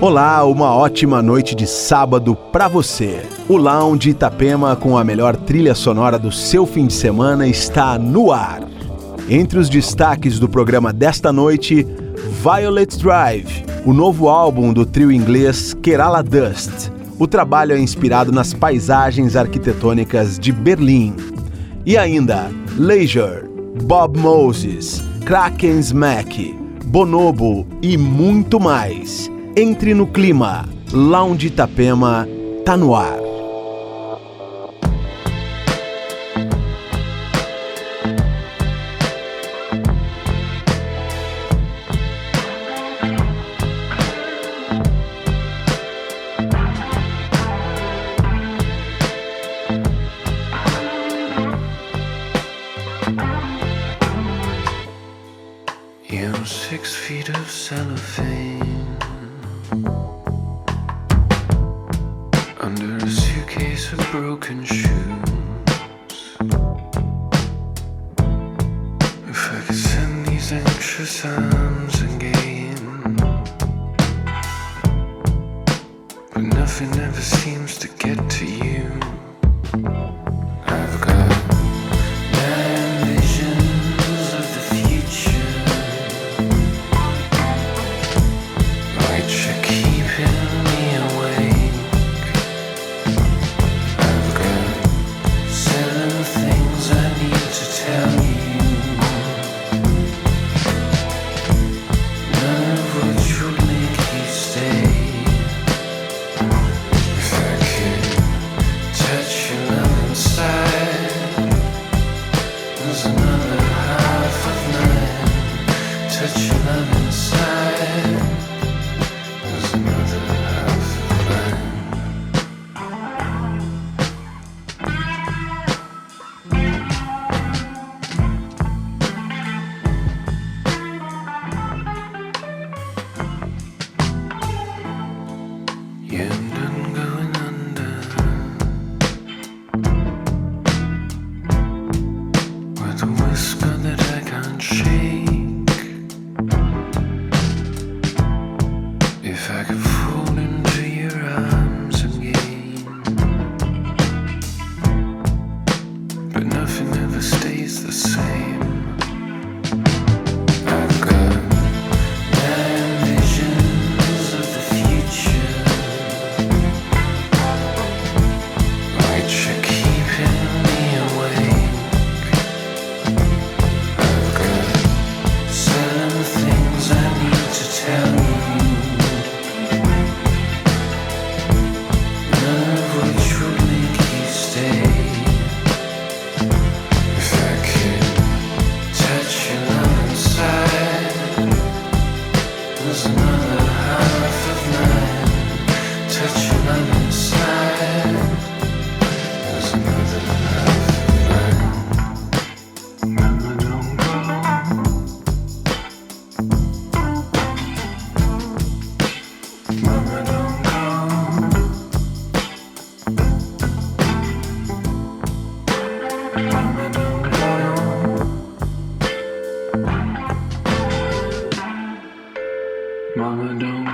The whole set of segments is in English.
Olá, uma ótima noite de sábado para você. O Lounge Itapema com a melhor trilha sonora do seu fim de semana está no ar. Entre os destaques do programa desta noite, Violet Drive, o novo álbum do trio inglês Kerala Dust. O trabalho é inspirado nas paisagens arquitetônicas de Berlim. E ainda Leisure, Bob Moses, Kraken Smack, Bonobo e muito mais. Entre no clima. Lounge Itapema tá no ar. Summer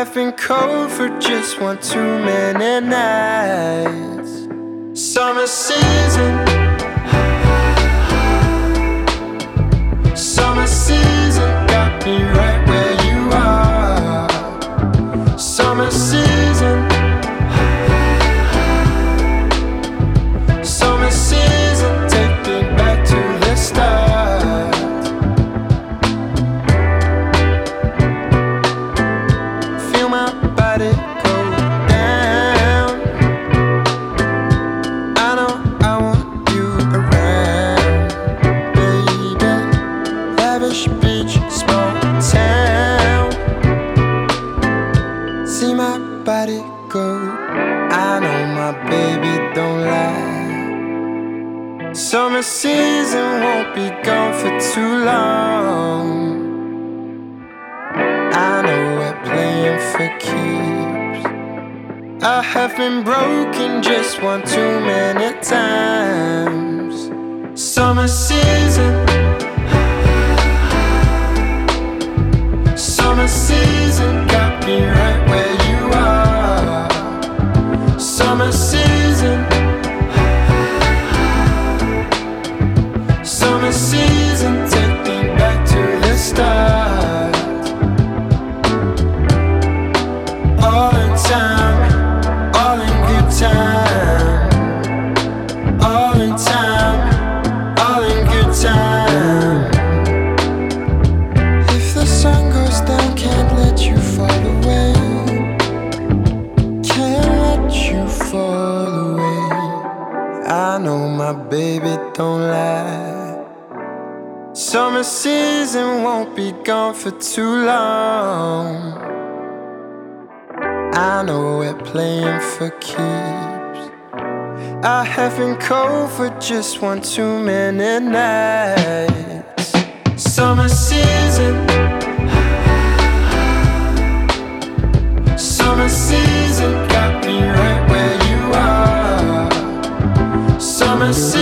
I've been cold for just one too many nights. Summer season. Splash Beach, small town. See my body go. I know my baby don't lie. Summer season won't be gone for too long. I know we're playing for keeps. I have been broken just one too many times. Summer season. season. Got me right where summer season won't be gone for too long. I know we're playing for keeps. I haven't cold for just one too many nights. Summer season. Summer season got me right where you are. Summer season.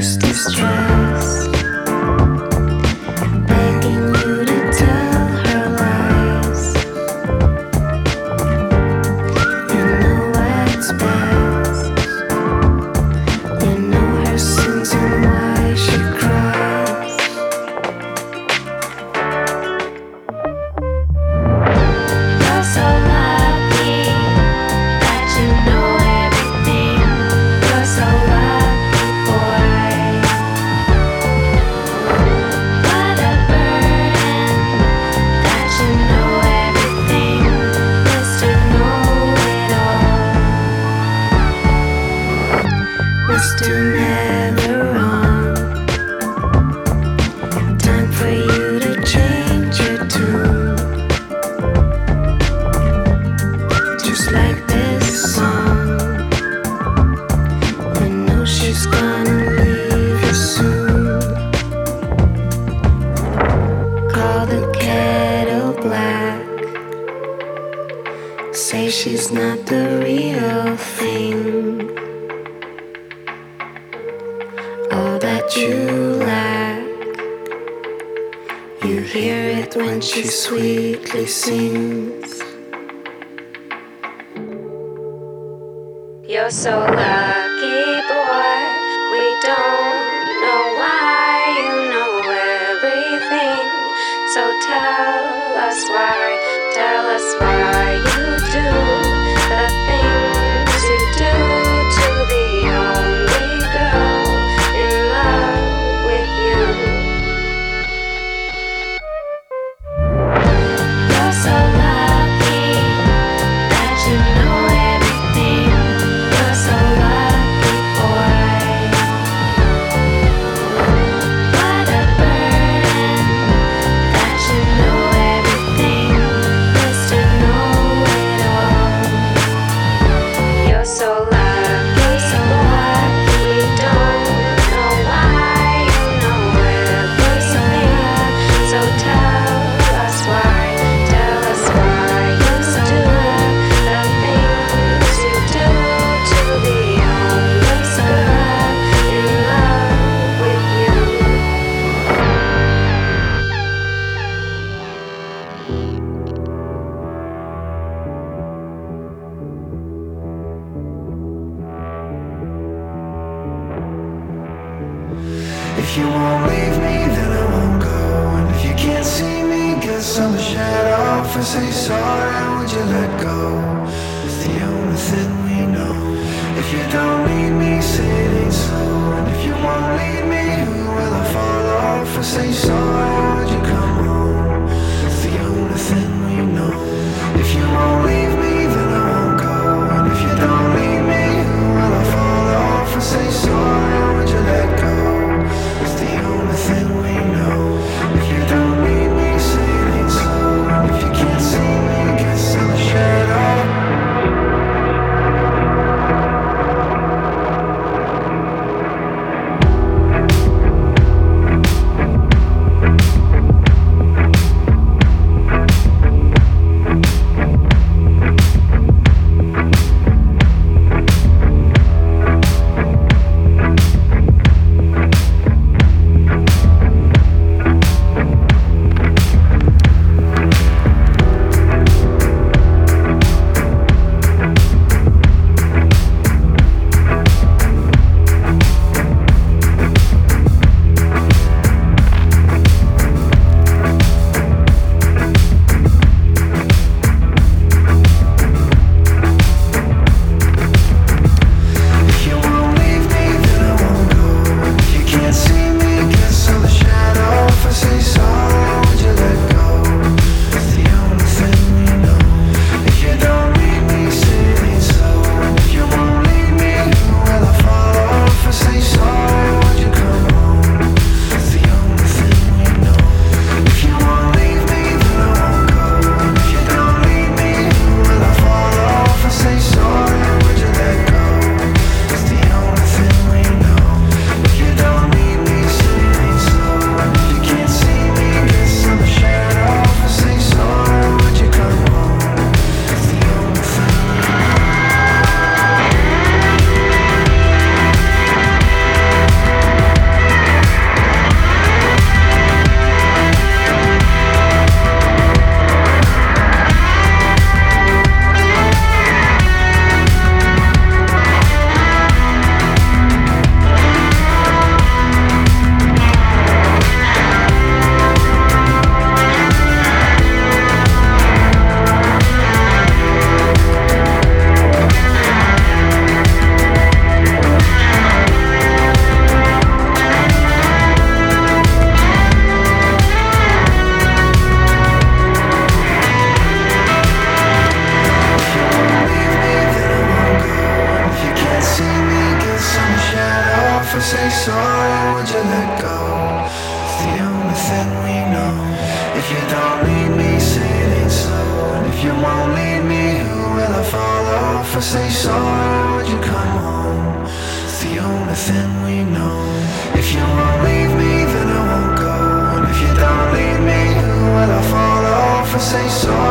Just distract. Say sorry, would you come home? It's the only thing we know. If you won't leave me, then I won't go. And if you don't leave me, who will I fall off and say sorry,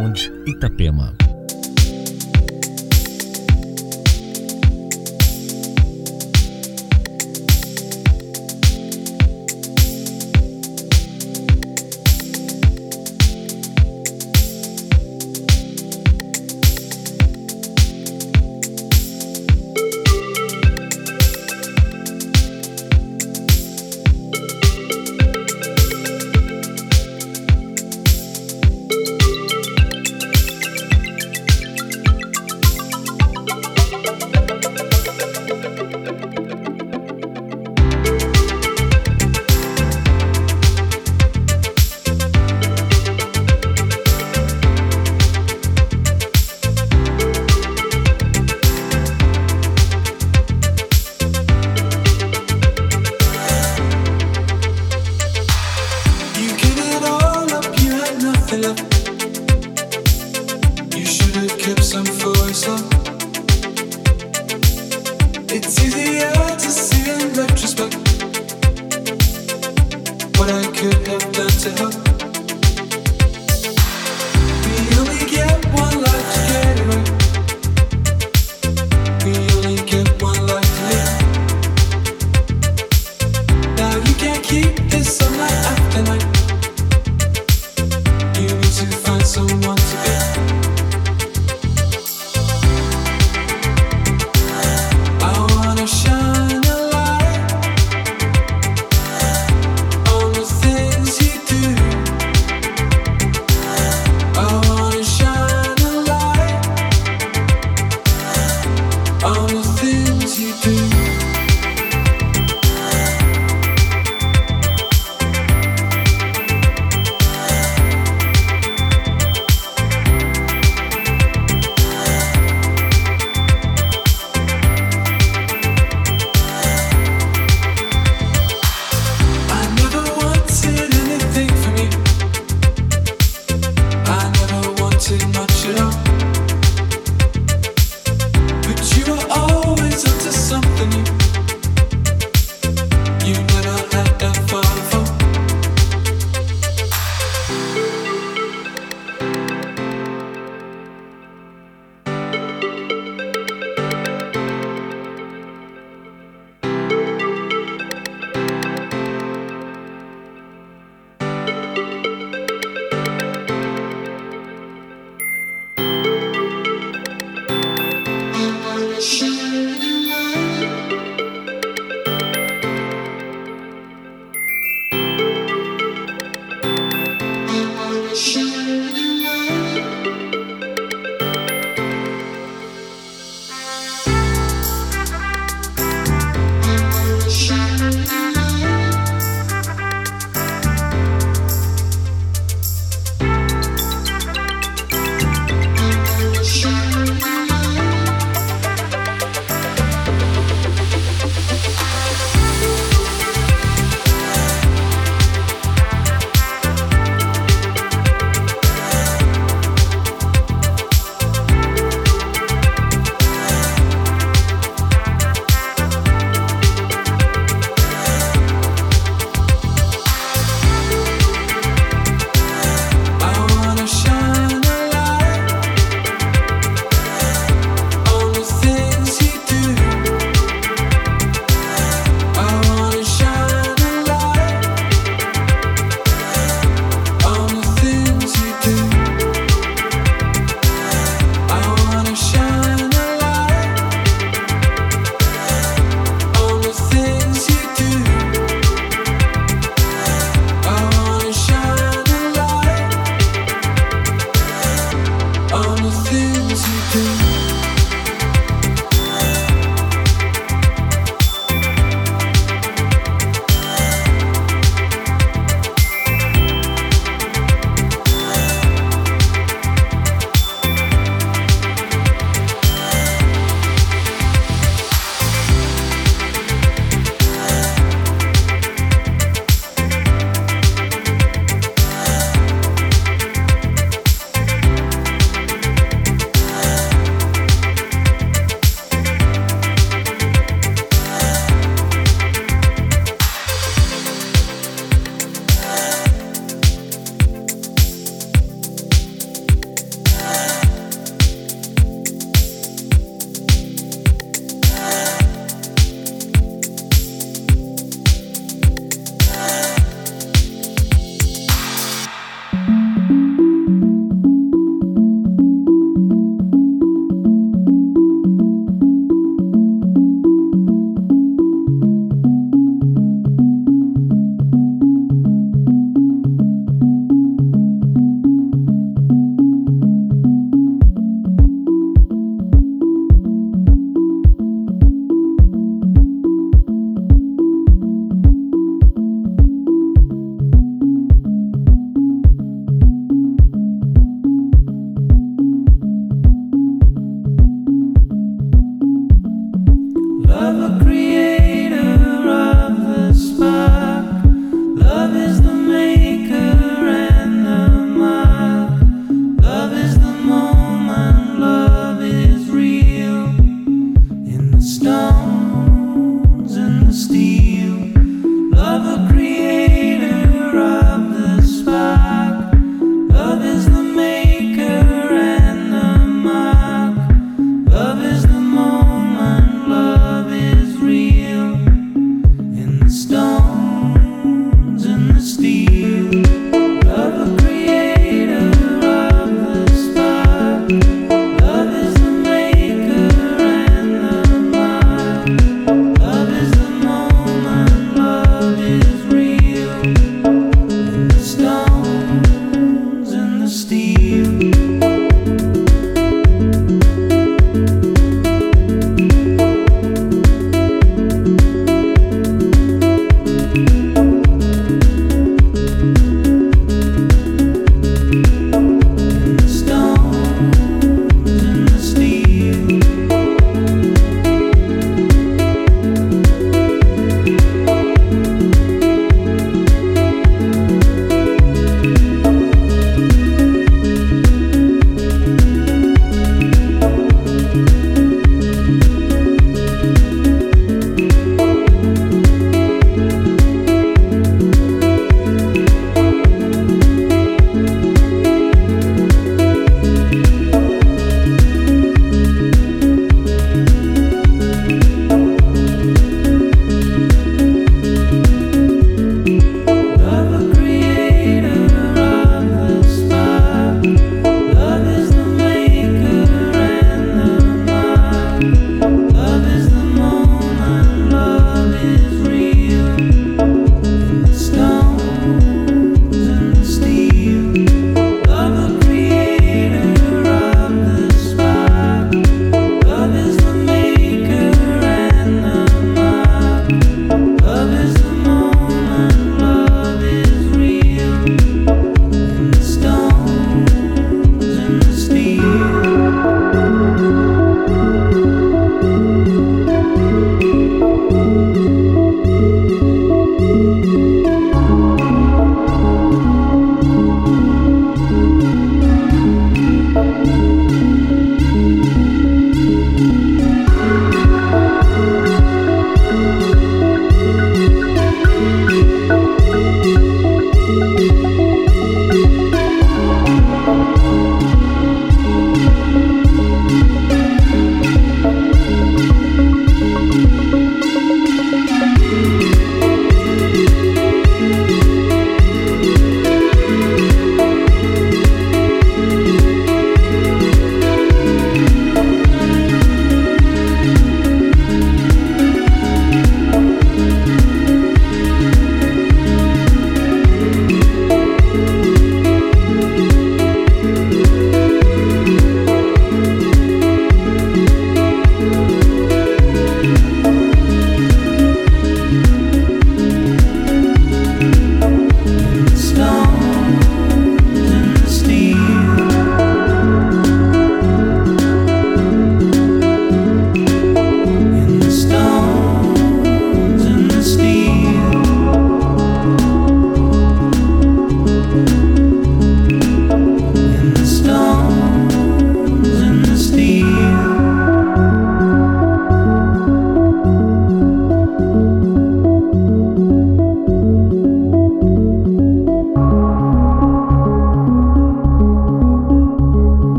things you you.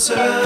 Sir.